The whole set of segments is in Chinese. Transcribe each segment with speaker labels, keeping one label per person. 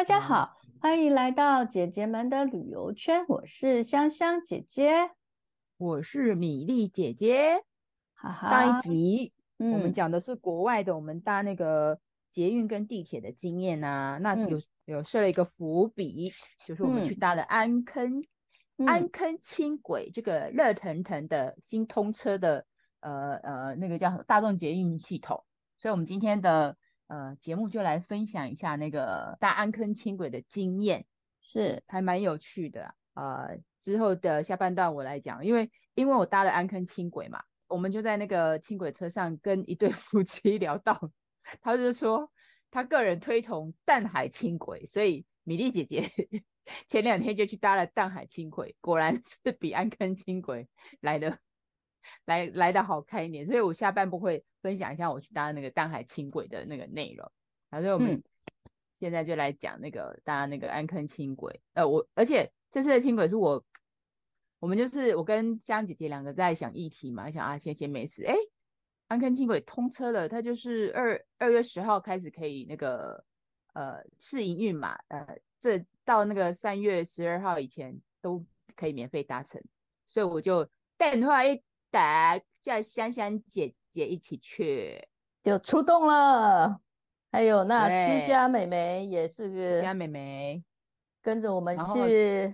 Speaker 1: 大家好，欢迎来到姐姐们的旅游圈。我是香香姐姐，
Speaker 2: 我是米粒姐姐。
Speaker 1: 哈哈，
Speaker 2: 上一集、
Speaker 1: 嗯、
Speaker 2: 我们讲的是国外的，我们搭那个捷运跟地铁的经验啊。那有、嗯、有设了一个伏笔，就是我们去搭了安坑、嗯、安坑轻轨这个热腾腾的新通车的呃呃那个叫大众捷运系统。所以我们今天的。呃，节目就来分享一下那个搭安坑轻轨的经验，
Speaker 1: 是
Speaker 2: 还蛮有趣的。呃，之后的下半段我来讲，因为因为我搭了安坑轻轨嘛，我们就在那个轻轨车上跟一对夫妻 聊到，他就说他个人推崇淡海轻轨，所以米粒姐姐 前两天就去搭了淡海轻轨，果然是比安坑轻轨来的。来来的好开一点，所以我下半部会分享一下我去搭那个淡海轻轨的那个内容。好，所以我们现在就来讲那个搭那个安坑轻轨。呃，我而且这次的轻轨是我，我们就是我跟香姐姐两个在想议题嘛，想啊先先没事，哎，安坑轻轨通车了，它就是二二月十号开始可以那个呃试营运嘛，呃，这到那个三月十二号以前都可以免费搭乘，所以我就电话一。打叫香香姐姐一起去，
Speaker 1: 就出动了。还有那思佳美眉也是个
Speaker 2: 思佳美眉，
Speaker 1: 跟着我们去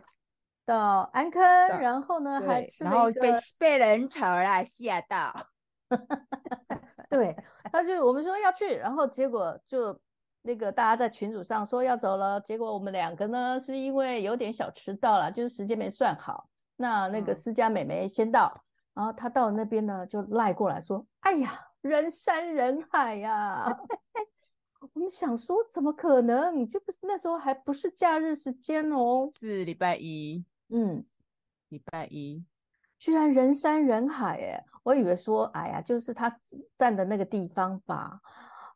Speaker 1: 到安坑，然后呢还吃了
Speaker 2: 然后被被人潮啊吓到。
Speaker 1: 对，他就我们说要去，然后结果就那个大家在群组上说要走了，结果我们两个呢是因为有点小迟到了，就是时间没算好。那那个思佳美眉先到。嗯然后他到那边呢，就赖过来说：“哎呀，人山人海呀、啊！”我们想说，怎么可能？这不是那时候还不是假日时间哦，
Speaker 2: 是礼拜一。
Speaker 1: 嗯，
Speaker 2: 礼拜一，
Speaker 1: 居然人山人海哎！我以为说，哎呀，就是他站的那个地方吧。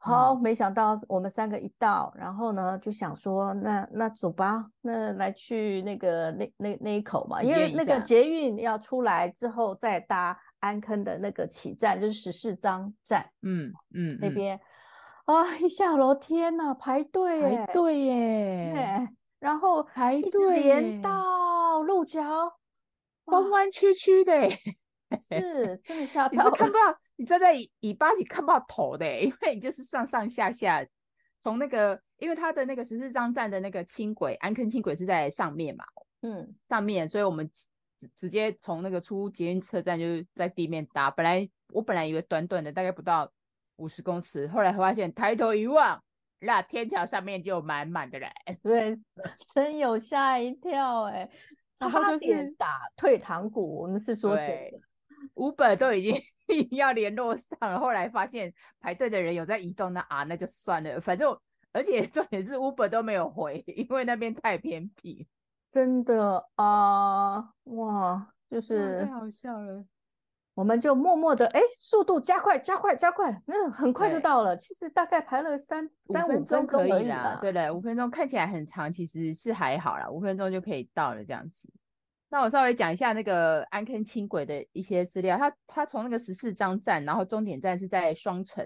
Speaker 1: 好，没想到我们三个一到，然后呢就想说，那那走吧，那来去那个那那那一口嘛，因为那个捷运要出来之后再搭安坑的那个起站，就是十四张站，
Speaker 2: 嗯嗯，
Speaker 1: 那边。啊一下楼天呐，排队
Speaker 2: 排队耶，
Speaker 1: 然后
Speaker 2: 排队
Speaker 1: 连到鹿角，
Speaker 2: 弯弯曲曲的，
Speaker 1: 是真的吓。到，
Speaker 2: 你是看不到。你站在尾巴你看不到头的，因为你就是上上下下，从那个，因为它的那个十四张站的那个轻轨，安坑轻轨是在上面嘛，
Speaker 1: 嗯，
Speaker 2: 上面，所以我们直直接从那个出捷运车站就是在地面搭。本来我本来以为短短的大概不到五十公尺，后来发现抬头一望，那天桥上面就满满的人，
Speaker 1: 对，真有吓一跳哎，差点打退堂鼓。我们是说对
Speaker 2: ，Uber 都已经。要联络上了，后来发现排队的人有在移动，那啊，那就算了。反正而且重点是 Uber 都没有回，因为那边太偏僻。
Speaker 1: 真的啊，哇，就是
Speaker 2: 太好笑了。
Speaker 1: 我们就默默的哎，速度加快，加快，加快，那很快就到了。其实大概排了三三五分钟可以啦。
Speaker 2: 对的，五分钟看起来很长，其实是还好啦，五分钟就可以到了这样子。那我稍微讲一下那个安坑轻轨的一些资料。它它从那个十四张站，然后终点站是在双城，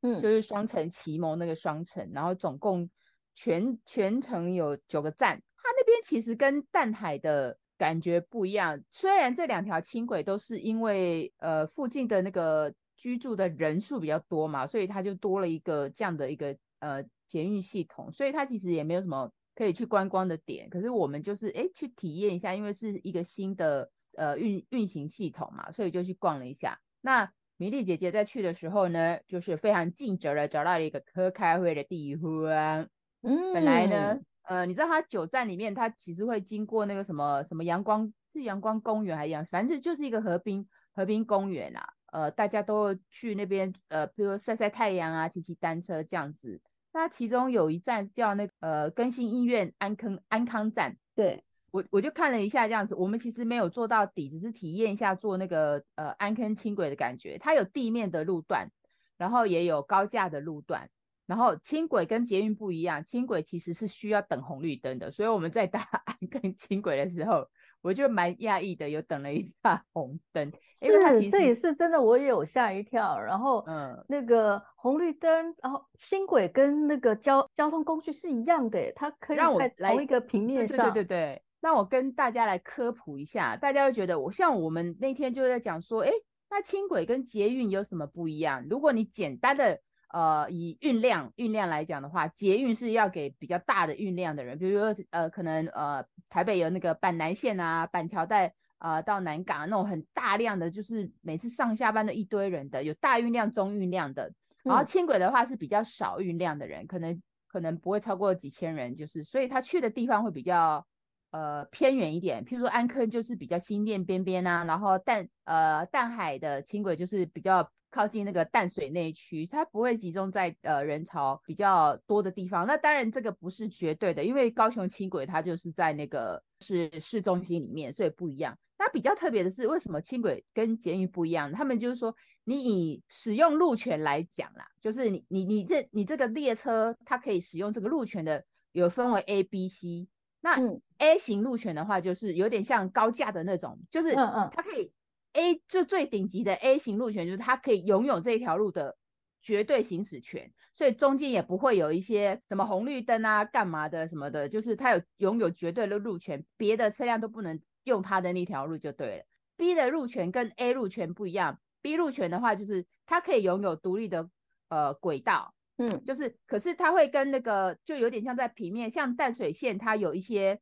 Speaker 2: 嗯，就是双城奇谋那个双城，然后总共全全程有九个站。它那边其实跟淡海的感觉不一样，虽然这两条轻轨都是因为呃附近的那个居住的人数比较多嘛，所以它就多了一个这样的一个呃捷运系统，所以它其实也没有什么。可以去观光的点，可是我们就是哎去体验一下，因为是一个新的呃运运行系统嘛，所以就去逛了一下。那米莉姐姐在去的时候呢，就是非常尽责的找到了一个可开会的地方。嗯，本来呢，呃，你知道它九站里面，它其实会经过那个什么什么阳光是阳光公园还是阳，反正就是一个河滨河滨公园啊。呃，大家都去那边呃，比如说晒晒太阳啊，骑骑单车这样子。那其中有一站叫那个呃更新医院安坑安康站，
Speaker 1: 对，
Speaker 2: 我我就看了一下这样子，我们其实没有坐到底，只是体验一下坐那个呃安坑轻轨的感觉。它有地面的路段，然后也有高架的路段。然后轻轨跟捷运不一样，轻轨其实是需要等红绿灯的，所以我们在搭 安坑轻轨的时候，我就蛮讶异的，有等了一下 红灯，
Speaker 1: 是，这也是真的，我也有吓一跳。然后，嗯，那个红绿灯，然后轻轨跟那个交交通工具是一样的，它可以在同一个平面上。
Speaker 2: 对对对对，那我跟大家来科普一下，大家会觉得我像我们那天就在讲说，哎，那轻轨跟捷运有什么不一样？如果你简单的。呃，以运量运量来讲的话，捷运是要给比较大的运量的人，比如说呃，可能呃，台北有那个板南线啊，板桥带呃到南港那种很大量的，就是每次上下班的一堆人的，有大运量、中运量的。然后轻轨的话是比较少运量的人，可能可能不会超过几千人，就是所以他去的地方会比较呃偏远一点，譬如说安坑就是比较新店边边啊，然后淡呃淡海的轻轨就是比较。靠近那个淡水那一区，它不会集中在呃人潮比较多的地方。那当然这个不是绝对的，因为高雄轻轨它就是在那个是市中心里面，所以不一样。那比较特别的是，为什么轻轨跟捷运不一样？他们就是说，你以使用路权来讲啦，就是你你你这你这个列车它可以使用这个路权的，有分为 A、B、C。那 A 型路权的话，就是有点像高架的那种，就是它可以。A 就最顶级的 A 型路权，就是它可以拥有这条路的绝对行驶权，所以中间也不会有一些什么红绿灯啊、干嘛的什么的，就是它有拥有绝对的路权，别的车辆都不能用它的那条路就对了。B 的路权跟 A 路权不一样，B 路权的话就是它可以拥有独立的呃轨道，嗯，就是可是它会跟那个就有点像在平面，像淡水线它有一些。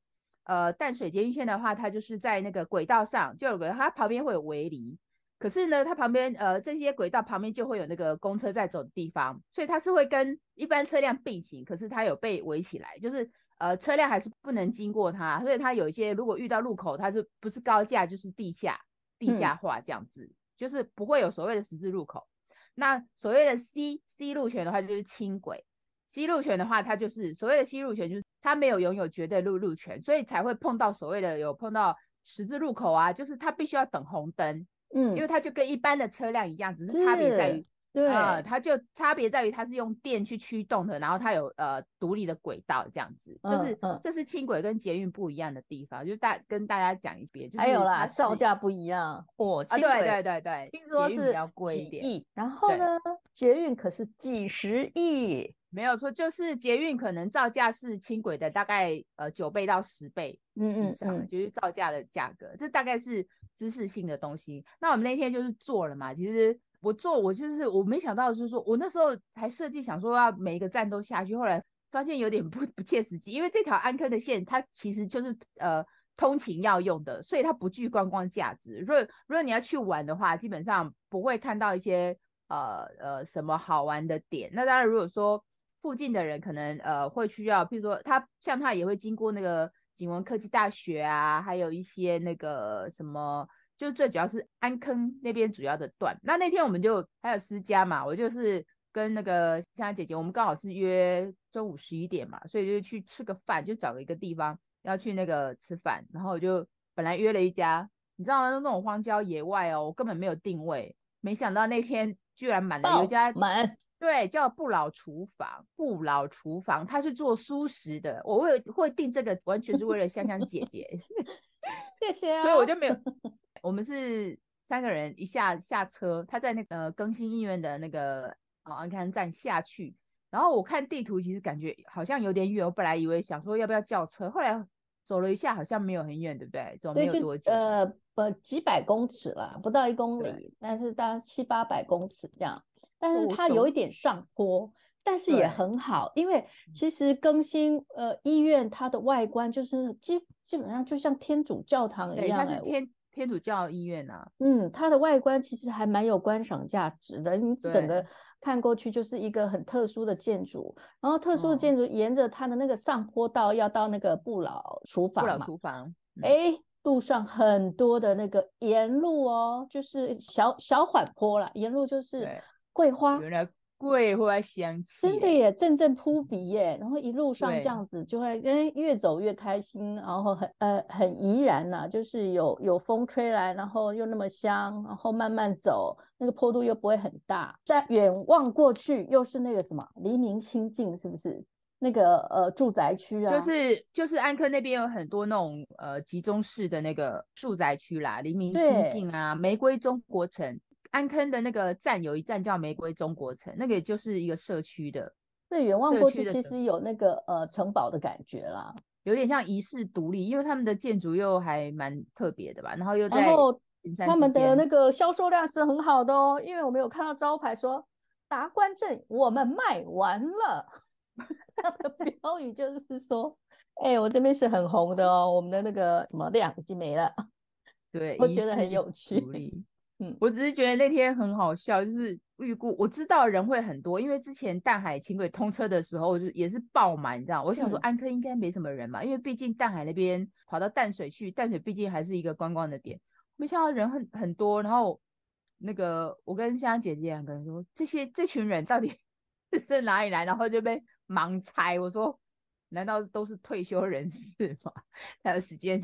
Speaker 2: 呃，淡水捷运线的话，它就是在那个轨道上就有个，它旁边会有围篱，可是呢，它旁边呃这些轨道旁边就会有那个公车在走的地方，所以它是会跟一般车辆并行，可是它有被围起来，就是呃车辆还是不能经过它，所以它有一些如果遇到路口，它是不是高架就是地下地下化这样子，嗯、就是不会有所谓的十字路口。那所谓的 C C 路权的话就是轻轨，C 路权的话它就是所谓的 C 路权就是。他没有拥有绝对路路权，所以才会碰到所谓的有碰到十字路口啊，就是他必须要等红灯，嗯，因为它就跟一般的车辆一样，只是差别在于，对，呃，它就差别在于它是用电去驱动的，然后它有呃独立的轨道这样子，就是、这是轻轨跟捷运不一样的地方，就大跟大家讲一遍，就是
Speaker 1: 还有啦，造价不一样，哦，
Speaker 2: 啊，对对对对，
Speaker 1: 听说是比较贵一点，然后呢，捷运可是几十亿。
Speaker 2: 没有错，就是捷运可能造价是轻轨的大概呃九倍到十倍以上，嗯嗯嗯，就是造价的价格，这大概是知识性的东西。那我们那天就是做了嘛，其实我做我就是我没想到就是说我那时候还设计想说要每一个站都下去，后来发现有点不不切实际，因为这条安坑的线它其实就是呃通勤要用的，所以它不具观光价值。如果如果你要去玩的话，基本上不会看到一些呃呃什么好玩的点。那当然如果说附近的人可能呃会需要，譬如说他像他也会经过那个景文科技大学啊，还有一些那个什么，就最主要是安坑那边主要的段。那那天我们就还有私家嘛，我就是跟那个香姐姐，我们刚好是约中午十一点嘛，所以就去吃个饭，就找了一个地方要去那个吃饭，然后我就本来约了一家，你知道吗？那种荒郊野外哦，我根本没有定位，没想到那天居然满了，有一家满。对，叫不老厨房，不老厨房，他是做蔬食的。我会会订这个，完全是为了香香姐姐，
Speaker 1: 谢谢啊。
Speaker 2: 所以我就没有。我们是三个人一下下车，他在那个更新医院的那个哦安康站下去，然后我看地图，其实感觉好像有点远。我本来以为想说要不要叫车，后来走了一下，好像没有很远，对不对？走没有多久，
Speaker 1: 呃不几百公尺了，不到一公里，但是大概七八百公尺这样。但是它有一点上坡，但是也很好，因为其实更新呃医院它的外观就是基基本上就像天主教堂一样，
Speaker 2: 它是天天主教医院啊。
Speaker 1: 嗯，它的外观其实还蛮有观赏价值的，你整个看过去就是一个很特殊的建筑，然后特殊的建筑沿着它的那个上坡道要到那个不老厨房嘛。
Speaker 2: 不老厨房。
Speaker 1: 哎、嗯，路上很多的那个沿路哦，就是小小缓坡啦，沿路就是。桂花，
Speaker 2: 原来桂花香气，
Speaker 1: 真的耶，阵阵扑鼻耶。然后一路上这样子，就会哎越走越开心，然后很呃很怡然呐、啊，就是有有风吹来，然后又那么香，然后慢慢走，那个坡度又不会很大，在远望过去又是那个什么黎明清净，是不是？那个呃住宅区啊，
Speaker 2: 就是就是安科那边有很多那种呃集中式的那个住宅区啦，黎明清境啊，玫瑰中国城，安坑的那个站有一站叫玫瑰中国城，那个也就是一个社区的。
Speaker 1: 对，远望过去其实有那个呃城堡的感觉啦，
Speaker 2: 有点像遗世独立，因为他们的建筑又还蛮特别的吧，然后又在。
Speaker 1: 他们的那个销售量是很好的哦，因为我们有看到招牌说“达观镇我们卖完了”，他的标语就是说：“哎、欸，我这边是很红的哦，我们的那个什么量已经没了。”
Speaker 2: 对，
Speaker 1: 我觉得很有趣。
Speaker 2: 嗯，我只是觉得那天很好笑，就是预估我知道人会很多，因为之前淡海轻轨通车的时候就也是爆满，你知道？我想说安科应该没什么人嘛，嗯、因为毕竟淡海那边跑到淡水去，淡水毕竟还是一个观光的点。没想到人很很多，然后那个我跟香香姐姐两个人说，这些这群人到底 是在哪里来？然后就被盲猜。我说，难道都是退休人士吗？才有时间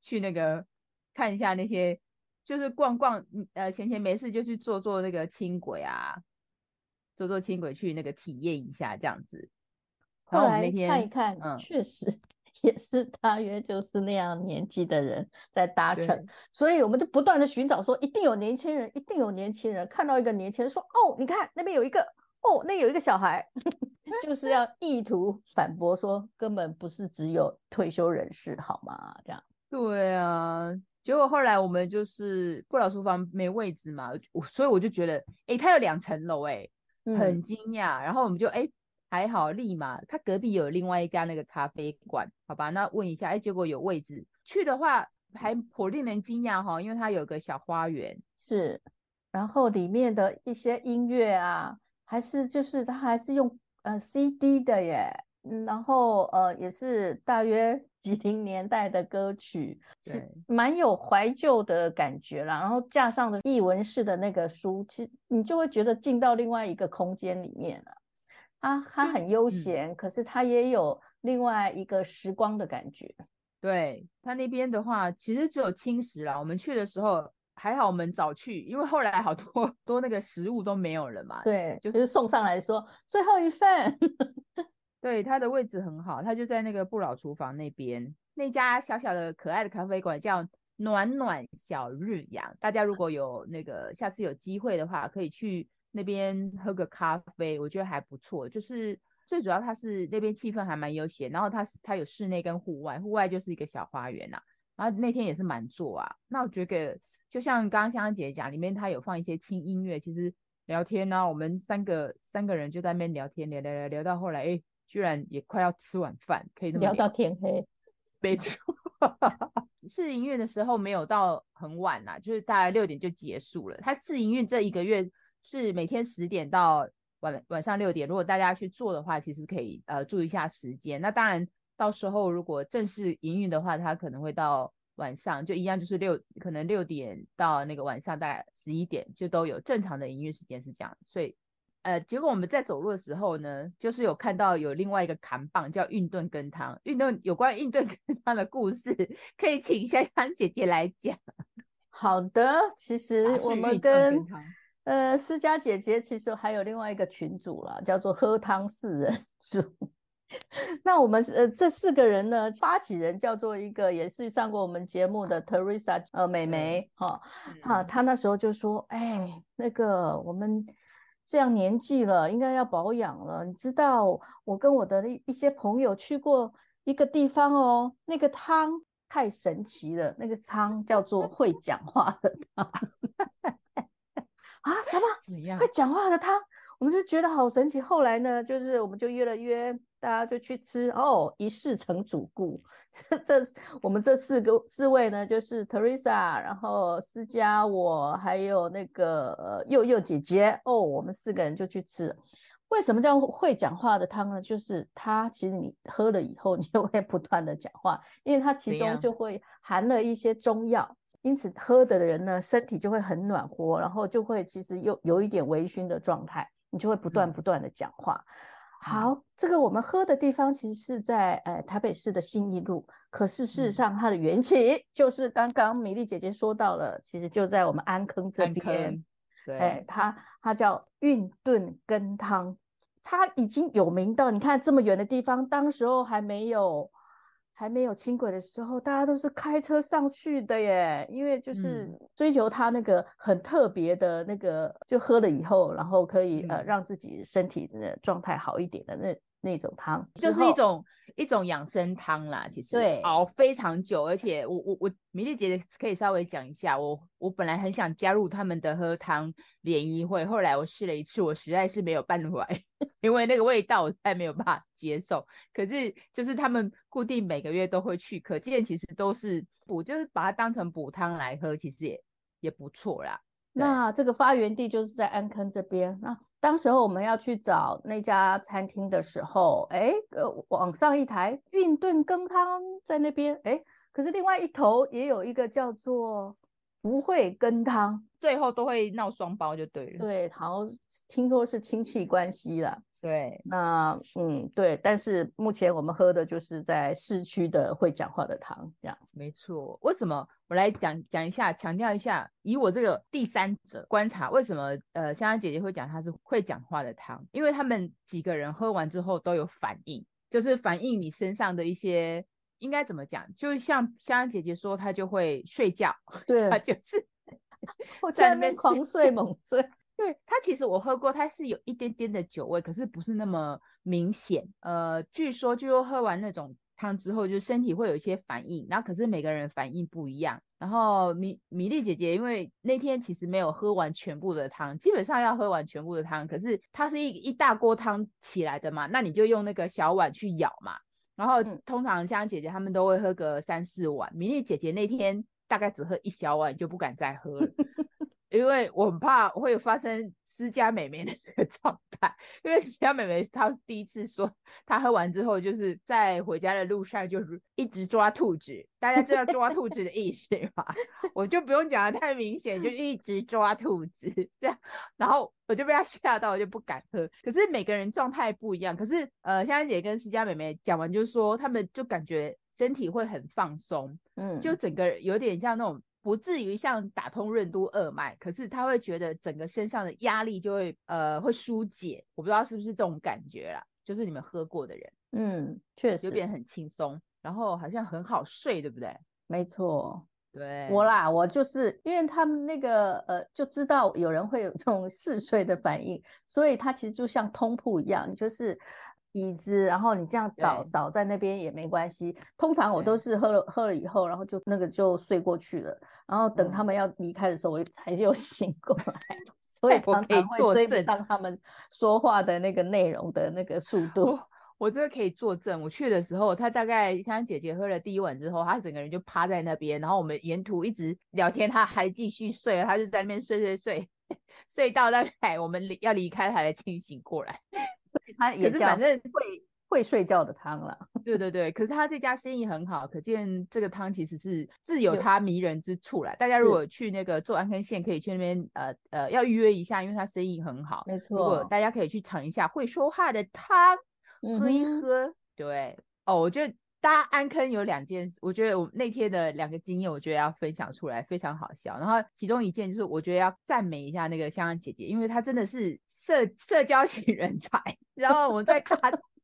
Speaker 2: 去那个看一下那些，就是逛逛，呃，闲闲没事就去坐坐那个轻轨啊，坐坐轻轨去那个体验一下这样子。然后我们那天
Speaker 1: 看一看，嗯，确实。也是大约就是那样年纪的人在搭乘，所以我们就不断的寻找说，一定有年轻人，一定有年轻人。看到一个年轻人说，哦，你看那边有一个，哦，那有一个小孩，就是要意图反驳说，根本不是只有退休人士，好吗？这样。
Speaker 2: 对啊，结果后来我们就是不老厨房没位置嘛，所以我就觉得，哎，它有两层楼，哎，很惊讶。然后我们就，哎。还好，立马它隔壁有另外一家那个咖啡馆，好吧，那问一下，哎，结果有位置，去的话还颇令人惊讶哈，因为它有个小花园，
Speaker 1: 是，然后里面的一些音乐啊，还是就是它还是用呃 CD 的耶，嗯，然后呃也是大约 几零年代的歌曲，是蛮有怀旧的感觉啦，然后架上的译文式的那个书，其实你就会觉得进到另外一个空间里面了。啊，它很悠闲，嗯，可是它也有另外一个时光的感觉。
Speaker 2: 对，它那边的话，其实只有青石啦。我们去的时候还好，我们早去，因为后来好多 多那个食物都没有了嘛。
Speaker 1: 对，就是送上来说最后一份。
Speaker 2: 对，它的位置很好，它就在那个不老厨房那边，那家小小的可爱的咖啡馆叫暖暖小日阳。大家如果有那个下次有机会的话，可以去。那边喝个咖啡，我觉得还不错。就是最主要，它是那边气氛还蛮悠闲，然后它是它有室内跟户外，户外就是一个小花园呐、然后那天也是满座啊。那我觉得就像刚刚香香姐讲，里面它有放一些轻音乐，其实聊天呢、我们三个三个人就在那边聊天，聊聊聊聊到后来，哎，居然也快要吃晚饭，可以那么聊，
Speaker 1: 聊到天黑。
Speaker 2: 没错，试营运的时候没有到很晚呐、啊，就是大概六点就结束了。它试营运这一个月。是每天十点到晚晚上六点，如果大家去做的话，其实可以呃注意一下时间。那当然到时候如果正式营运的话，它可能会到晚上，就一样就是六可能六点到那个晚上大概十一点就都有正常的营运时间是这样。所以呃结果我们在走路的时候呢，就是有看到有另外一个扛棒叫运动羹汤，运动有关运动羹汤的故事，可以请香香 姐姐来讲。
Speaker 1: 好的，其实我们跟。呃，思佳姐姐其实还有另外一个群组啦，叫做喝汤四人组。那我们呃这四个人呢，发起人叫做一个也是上过我们节目的 Teresa 呃美眉哈，哈，她那时候就说，哎，那个我们这样年纪了，应该要保养了。你知道，我跟我的一一些朋友去过一个地方哦，那个汤太神奇了，那个汤叫做会讲话的汤。啊，什么？怎样？会讲话的汤，我们就觉得好神奇。后来呢，就是我们就约了约，大家就去吃哦，一试成主顾。这我们这四个四位呢，就是 Teresa，然后思佳，我还有那个呃佑佑姐姐哦，我们四个人就去吃。为什么叫会讲话的汤呢？就是它其实你喝了以后，你就会不断的讲话，因为它其中就会含了一些中药。因此，喝的人呢，身体就会很暖和，然后就会其实有有一点微醺的状态，你就会不断不断的讲话。嗯、好，这个我们喝的地方其实是在呃台北市的新义路，可是事实上它的缘起就是刚刚米粒姐姐说到了，其实就在我们安坑这边。对，哎、它它叫运炖羹汤。它已经有名到你看这么远的地方，当时候还没有。还没有轻轨的时候，大家都是开车上去的耶，因为就是追求它那个很特别的那个，就喝了以后，然后可以、嗯、呃让自己身体的状态好一点的那那种汤，
Speaker 2: 就是一种一种养生汤啦。其实
Speaker 1: 对，
Speaker 2: 熬非常久，而且我我我米粒姐姐可以稍微讲一下，我我本来很想加入他们的喝汤联谊会，后来我试了一次，我实在是没有办法。因为那个味道我再没有办法接受，可是就是他们固定每个月都会去，可见其实都是补，就是把它当成补汤来喝，其实也也不错啦。
Speaker 1: 那这个发源地就是在安坑这边。那当时候我们要去找那家餐厅的时候，哎，呃，往上一台运炖羹汤在那边，哎，可是另外一头也有一个叫做福慧羹汤，
Speaker 2: 最后都会闹双包就对了。
Speaker 1: 对，好像听说是亲戚关系啦。
Speaker 2: 对，
Speaker 1: 那嗯对，但是目前我们喝的就是在市区的会讲话的汤，这样
Speaker 2: 没错。为什么？我来讲讲一下，强调一下，以我这个第三者观察，为什么呃香香姐姐会讲它是会讲话的汤？因为他们几个人喝完之后都有反应，就是反映你身上的一些应该怎么讲？就像香香姐姐说，她就会睡觉，
Speaker 1: 对，
Speaker 2: 她就是
Speaker 1: 在那边狂睡猛睡。
Speaker 2: 对，它其实我喝过，它是有一点点的酒味，可是不是那么明显。呃，据说据说喝完那种汤之后，就身体会有一些反应，然后可是每个人反应不一样。然后米米粒姐姐因为那天其实没有喝完全部的汤，基本上要喝完全部的汤，可是它是一一大锅汤起来的嘛，那你就用那个小碗去舀嘛。然后通常像姐姐她们都会喝个三四碗，米粒姐姐那天大概只喝一小碗，就不敢再喝了。因为我很怕会发生思佳美眉的那个状态，因为思佳美眉她第一次说，她喝完之后就是在回家的路上就是一直抓兔子，大家知道抓兔子的意思吗？我就不用讲的太明显，就一直抓兔子这样，然后我就被她吓到，我就不敢喝。可是每个人状态不一样，可是呃，香香姐跟思佳美眉讲完就说，他们就感觉身体会很放松，嗯，就整个有点像那种。不至于像打通任督二脉，可是他会觉得整个身上的压力就会呃会疏解，我不知道是不是这种感觉啦，就是你们喝过的人，
Speaker 1: 嗯，确实
Speaker 2: 就变得很轻松，然后好像很好睡，对不对？
Speaker 1: 没错，
Speaker 2: 对
Speaker 1: 我啦，我就是因为他们那个呃就知道有人会有这种 嗜睡的反应，所以他其实就像通铺一样，就是。椅子，然后你这样倒倒在那边也没关系。通常我都是喝了喝了以后，然后就那个就睡过去了。然后等他们要离开的时候，我 才又醒过来。所以常常会追不上他们说话的那个内容的那个速度。
Speaker 2: 我，我这个可以作证。我去的时候，他大概像姐姐喝了第一碗之后，他整个人就趴在那边，然后我们沿途一直聊天，他还继续睡，他就在那边睡睡睡，睡到大概我们要离开，他才清醒过来。
Speaker 1: 他也是反正会会睡觉的汤了，
Speaker 2: 对对对。可是他这家生意很好，可见这个汤其实是自有它迷人之处啦。大家如果去那个做安坑线，可以去那边呃呃要预约一下，因为他生意很好。
Speaker 1: 没错，
Speaker 2: 如果大家可以去尝一下会说话的汤，喝一喝。嗯、对哦，我觉得大家安坑有两件事，我觉得我那天的两个经验，我觉得要分享出来，非常好笑。然后其中一件就是我觉得要赞美一下那个香香姐姐，因为她真的是社社交型人才。然后我在搭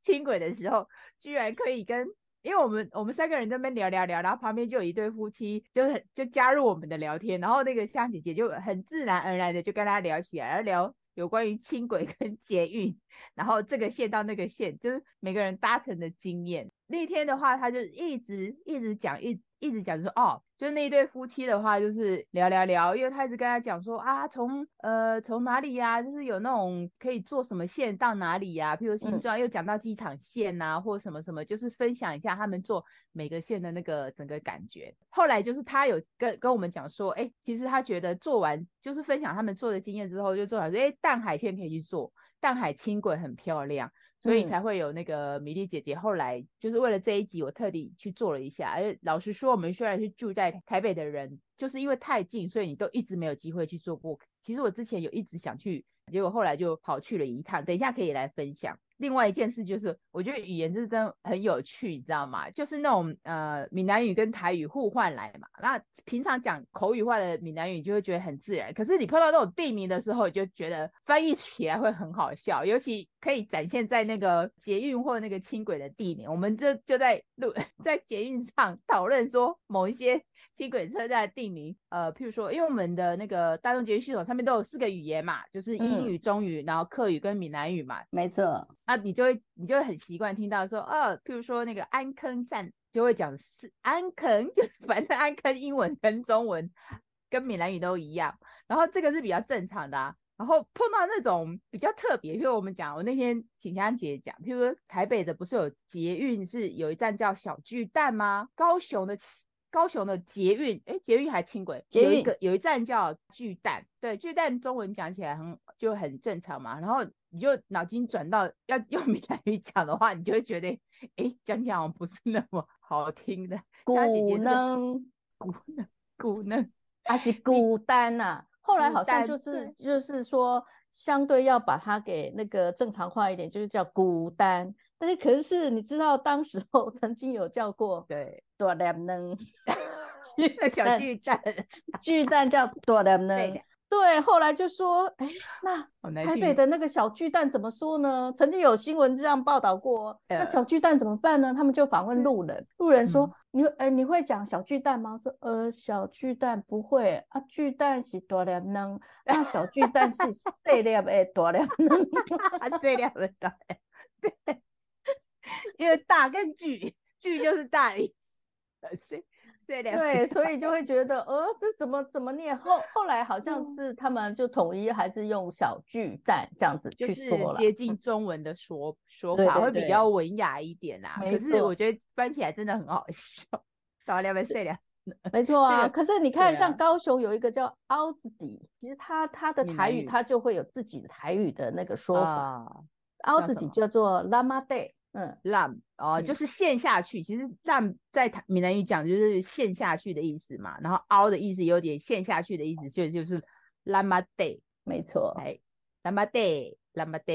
Speaker 2: 轻轨的时候，居然可以跟，因为我们我们三个人在那边聊聊聊，然后旁边就有一对夫妻，就很就加入我们的聊天，然后那个香姐姐就很自然而然的就跟他聊起来，聊有关于轻轨跟捷运，然后这个线到那个线，就是每个人搭乘的经验。那天的话，他就一直一直讲一。一直讲就说哦，就是那一对夫妻的话，就是聊聊聊，因为他一直跟他讲说啊，从呃从哪里呀、啊，就是有那种可以坐什么线到哪里呀、啊，譬如新庄又讲到机场线呐、或什么什么，就是分享一下他们坐每个线的那个整个感觉。后来就是他有跟跟我们讲说，哎，其实他觉得做完就是分享他们做的经验之后，就做完说，哎，淡海线可以去坐，淡海轻轨很漂亮。所以才会有那个米粒姐姐，后来就是为了这一集，我特地去做了一下。而老实说，我们虽然是住在台北的人，就是因为太近，所以你都一直没有机会去做过。其实我之前有一直想去，结果后来就跑去了一趟。等一下可以来分享。另外一件事就是，我觉得语言是真的很有趣，你知道吗？就是那种呃闽南语跟台语互换来嘛。那平常讲口语化的闽南语就会觉得很自然，可是你碰到那种地名的时候，你就觉得翻译起来会很好笑。尤其可以展现在那个捷运或那个轻轨的地名。我们就就在路 在捷运上讨论说某一些轻轨车站的地名，呃，譬如说，因为我们的那个大众捷运系统上面都有四个语言嘛，就是英语、中语，然后客语跟闽南语嘛。
Speaker 1: 没错。
Speaker 2: 那你就会你就会很习惯听到说，哦，譬如说那个安坑站就会讲是安坑，就反正安坑英文跟中文跟闽南语都一样，然后这个是比较正常的啊。然后碰到那种比较特别，譬如我们讲，我那天请佳姐讲，譬如说台北的不是有捷运是有一站叫小巨蛋吗？高雄的高雄的捷运，哎，捷运还轻轨，捷运有一个有一站叫巨蛋，对，巨蛋中文讲起来很就很正常嘛。然后你就脑筋转到要用闽南语讲的话，你就会觉得，哎，讲起来好像不是那么好听的。
Speaker 1: 古能
Speaker 2: 古能古能，
Speaker 1: 还是孤单呐？后来好像就是就是说，相对要把它给那个正常化一点，就是叫孤单。但是可是你知道，当时候 曾经有叫过
Speaker 2: 对
Speaker 1: 多良能
Speaker 2: 巨小巨蛋，
Speaker 1: 巨蛋叫多良能。对，后来就说，哎，那台北的那个小巨蛋怎么说呢？曾经有新闻这样报道过，那小巨蛋怎么办呢？他们就访问路人，路人说，你，哎，你会讲小巨蛋吗？说，呃，小巨蛋不会啊，巨蛋是大了能，那小巨蛋是细粒的大了能，
Speaker 2: 细粒的大，对，因为大跟巨，巨就是大的意思，
Speaker 1: 对，所以就会觉得，呃，这怎么怎么念？后后来好像是他们就统一还是用小巨蛋这样子去说了，
Speaker 2: 就是接近中文的说说法会比较文雅一点啊。可是我觉得翻起来真的很好笑，到两百岁了，
Speaker 1: 没错 啊。可是你看，像高雄有一个叫凹子底，其实他他的台语他就会有自己的台语的那个说法，凹子底叫做拉玛代。嗯，
Speaker 2: 浪哦、呃，就是陷下去。嗯、其实浪在闽南语讲就是陷下去的意思嘛。然后凹的意思有点陷下去的意思，就就是烂巴 day，，
Speaker 1: 没错。
Speaker 2: 哎，拉玛代，拉玛代，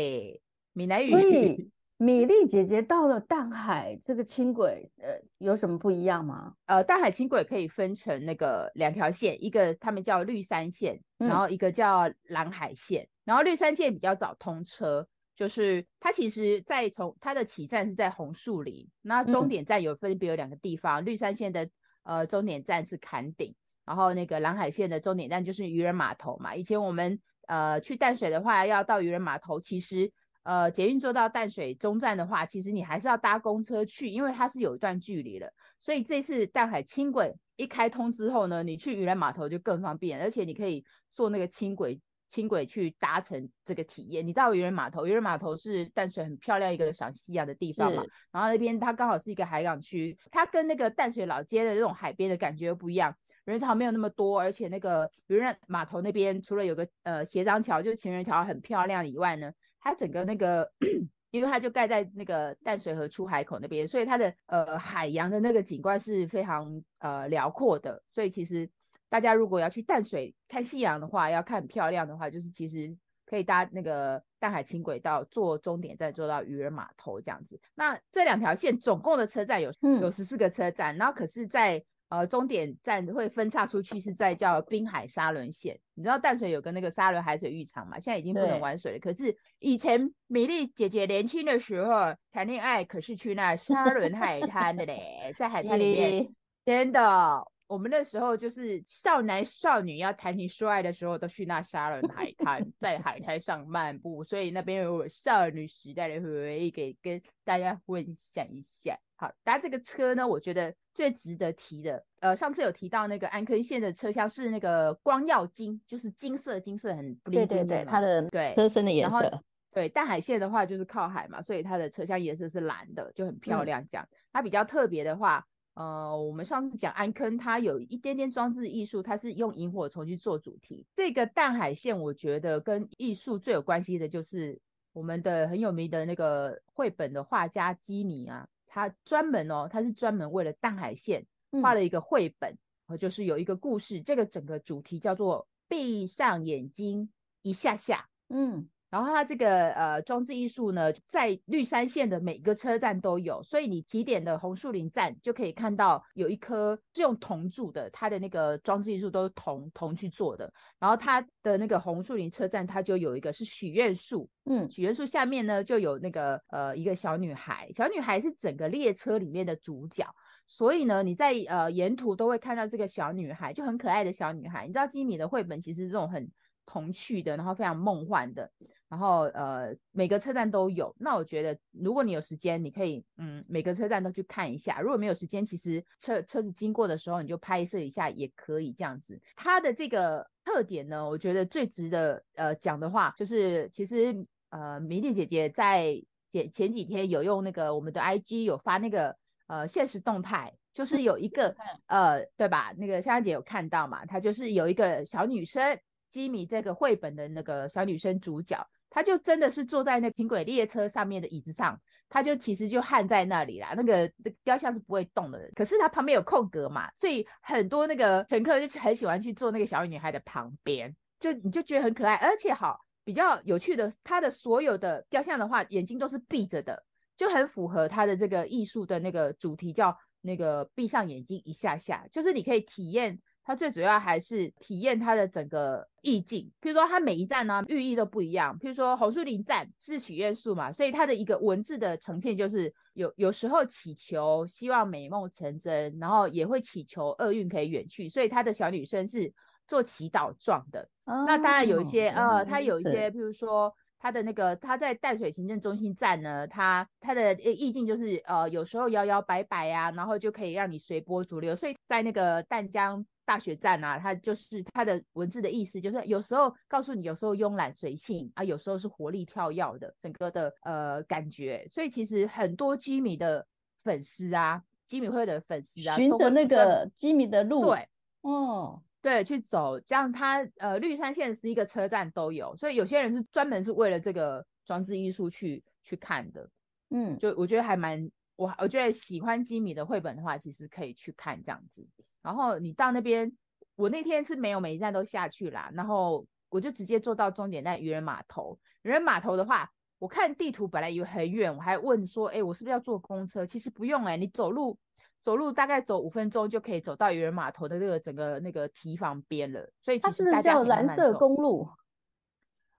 Speaker 2: 闽南语。
Speaker 1: 所以 米粒姐姐到了淡海这个轻轨，呃，有什么不一样吗？
Speaker 2: 呃，淡海轻轨可以分成那个两条线，一个他们叫绿山线，然后一个叫蓝海线。嗯、然后绿山线比较早通车。就是它其实，在从它的起站是在红树林，那终点站有分别有两个地方，嗯、绿山线的呃终点站是坎顶，然后那个蓝海线的终点站就是渔人码头嘛。以前我们呃去淡水的话，要到渔人码头，其实呃捷运坐到淡水中站的话，其实你还是要搭公车去，因为它是有一段距离了。所以这次淡海轻轨一开通之后呢，你去渔人码头就更方便，而且你可以坐那个轻轨。轻轨去搭乘这个体验，你到渔人码头，渔人码头是淡水很漂亮一个赏夕阳的地方嘛，然后那边它刚好是一个海港区，它跟那个淡水老街的这种海边的感觉又不一样，人潮没有那么多，而且那个渔人码头那边除了有个呃斜张桥，就是情人桥很漂亮以外呢，它整个那个 因为它就盖在那个淡水河出海口那边，所以它的呃海洋的那个景观是非常呃辽阔的，所以其实。大家如果要去淡水看夕阳的话，要看很漂亮的话，就是其实可以搭那个淡海轻轨到坐终点站，坐到渔人码头这样子。那这两条线总共的车站有有十四个车站，嗯、然后可是在，在呃终点站会分叉出去，是在叫滨海沙仑线。你知道淡水有个那个沙仑海水浴场嘛？现在已经不能玩水了。可是以前米粒姐姐年轻的时候谈恋爱，可是去那沙仑海滩的嘞，在海滩里面，真的。我们那时候就是少男少女要谈情说爱的时候，都去那沙 仑海滩，在海滩上漫步，所以那边有我少女时代的回忆，给跟大家分享一下。好，搭这个车呢，我觉得最值得提的，呃，上次有提到那个安坑线的车厢是那个光耀金，就是金色，金色很不灵。
Speaker 1: 对对对，它的对车身的颜色。
Speaker 2: 对，淡海线的话就是靠海嘛，所以它的车厢颜色是蓝的，就很漂亮。这样，嗯、它比较特别的话。呃，我们上次讲安坑，它有一点点装置艺术，它是用萤火虫去做主题。这个淡海线，我觉得跟艺术最有关系的就是我们的很有名的那个绘本的画家基米啊，他专门哦，他是专门为了淡海线画了一个绘本，嗯、就是有一个故事，这个整个主题叫做闭上眼睛一下下，嗯。然后它这个呃装置艺术呢，在绿山线的每个车站都有，所以你起点的红树林站就可以看到有一颗是用铜铸的，它的那个装置艺术都是铜铜去做的。然后它的那个红树林车站，它就有一个是许愿树，嗯，许愿树下面呢就有那个呃一个小女孩，小女孩是整个列车里面的主角，所以呢你在呃沿途都会看到这个小女孩，就很可爱的小女孩。你知道基米的绘本其实这种很童趣的，然后非常梦幻的。然后呃，每个车站都有。那我觉得，如果你有时间，你可以嗯，每个车站都去看一下。如果没有时间，其实车车子经过的时候，你就拍摄一下也可以这样子。它的这个特点呢，我觉得最值得呃讲的话，就是其实呃，米粒姐姐在前前几天有用那个我们的 IG 有发那个呃现实动态，就是有一个呃对吧？那个香香姐有看到嘛？她就是有一个小女生，基米这个绘本的那个小女生主角。他就真的是坐在那轻轨列车上面的椅子上，他就其实就焊在那里啦。那个雕像是不会动的，可是他旁边有空格嘛，所以很多那个乘客就很喜欢去坐那个小女孩的旁边，就你就觉得很可爱，而且好比较有趣的，他的所有的雕像的话，眼睛都是闭着的，就很符合他的这个艺术的那个主题，叫那个闭上眼睛一下下，就是你可以体验。它最主要还是体验它的整个意境，譬如说它每一站呢寓意都不一样。譬如说红树林站是许愿树嘛，所以它的一个文字的呈现就是有有时候祈求希望美梦成真，然后也会祈求厄运可以远去，所以它的小女生是做祈祷状的。哦、那当然有一些呃，它有一些譬如说它的那个他在淡水行政中心站呢，他他的意境就是呃有时候摇摇摆摆啊，然后就可以让你随波逐流，所以在那个淡江。大学站啊，它就是它的文字的意思，就是有时候告诉你，有时候慵懒随性啊，有时候是活力跳跃的整个的呃感觉。所以其实很多基米的粉丝啊，基米会的粉丝啊，
Speaker 1: 循着那个基米的路，
Speaker 2: 对，哦，对，去走，这样它呃绿山线是一个车站都有，所以有些人是专门是为了这个装置艺术去去看的，嗯，就我觉得还蛮我我觉得喜欢基米的绘本的话，其实可以去看这样子。然后你到那边，我那天是没有每一站都下去啦，然后我就直接坐到终点站渔人码头。渔人码头的话，我看地图本来以为很远，我还问说，哎，我是不是要坐公车？其实不用哎，你走路走路大概走五分钟就可以走到渔人码头的这个整个那个堤防边了。所以其实大家
Speaker 1: 它是叫蓝色公路，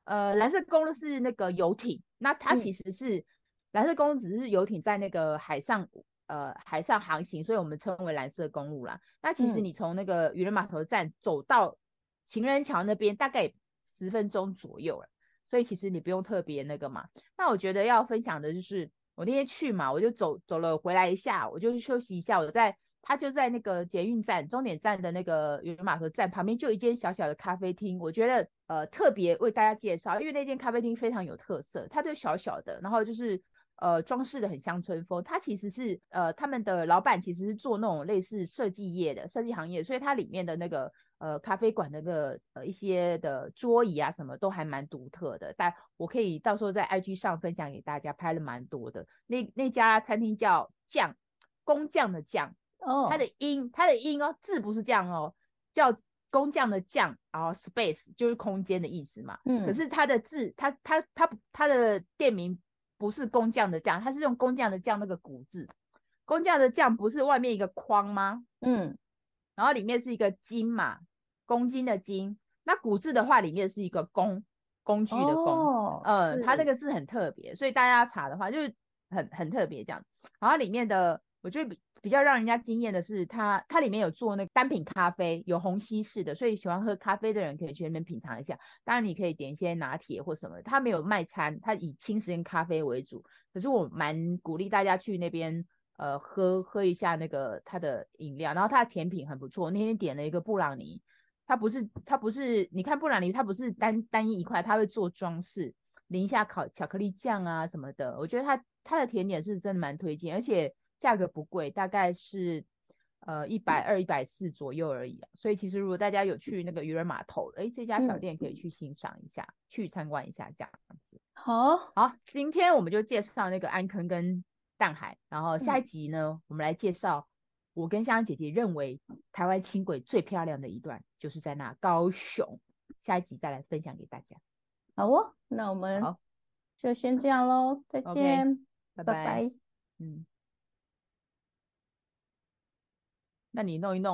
Speaker 2: 呃，蓝色公路是那个游艇，那它其实是、嗯、蓝色公路只是游艇在那个海上。呃，海上航行，所以我们称为蓝色公路啦。那其实你从那个渔人码头站走到情人桥那边，大概十分钟左右了。所以其实你不用特别那个嘛。那我觉得要分享的就是，我那天去嘛，我就走走了回来一下，我就休息一下。我在他就在那个捷运站终点站的那个渔人码头站旁边，就一间小小的咖啡厅。我觉得呃特别为大家介绍，因为那间咖啡厅非常有特色，它就小小的，然后就是。呃，装饰的很乡村风，它其实是呃，他们的老板其实是做那种类似设计业的设计行业，所以它里面的那个呃咖啡馆的那个呃一些的桌椅啊什么都还蛮独特的，但我可以到时候在 IG 上分享给大家，拍了蛮多的。那那家餐厅叫匠，工匠的匠哦，它的音它的音哦，字不是这样哦，叫工匠的匠，然后 space 就是空间的意思嘛，嗯，可是它的字，它它它它的店名。不是工匠的匠，它是用工匠的匠那个古字。工匠的匠不是外面一个框吗？嗯，然后里面是一个金嘛，公斤的斤。那古字的话，里面是一个工，工具的工。哦、嗯，它那个字很特别，所以大家查的话就是很很特别这样。然后里面的，我觉得。比较让人家惊艳的是它，它它里面有做那个单品咖啡，有虹吸式的，所以喜欢喝咖啡的人可以去那边品尝一下。当然你可以点一些拿铁或什么，它没有卖餐，它以轻食跟咖啡为主。可是我蛮鼓励大家去那边呃喝喝一下那个它的饮料，然后它的甜品很不错。那天点了一个布朗尼，它不是它不是，你看布朗尼它不是单单一一块，它会做装饰，淋一下烤巧克力酱啊什么的。我觉得它它的甜点是真的蛮推荐，而且。价格不贵，大概是呃一百二、一百四左右而已啊。所以其实如果大家有去那个渔人码头，哎，这家小店可以去欣赏一下，嗯、去参观一下这样子。好，好，今天我们就介绍那个安坑跟淡海，然后下一集呢，嗯、我们来介绍我跟香香姐姐认为台湾轻轨最漂亮的一段，就是在那高雄。下一集再来分享给大家。
Speaker 1: 好哦，那我们
Speaker 2: 好，
Speaker 1: 就先这样喽，再见，okay,
Speaker 2: 拜拜。
Speaker 1: 拜拜。
Speaker 2: 嗯，那你弄一弄。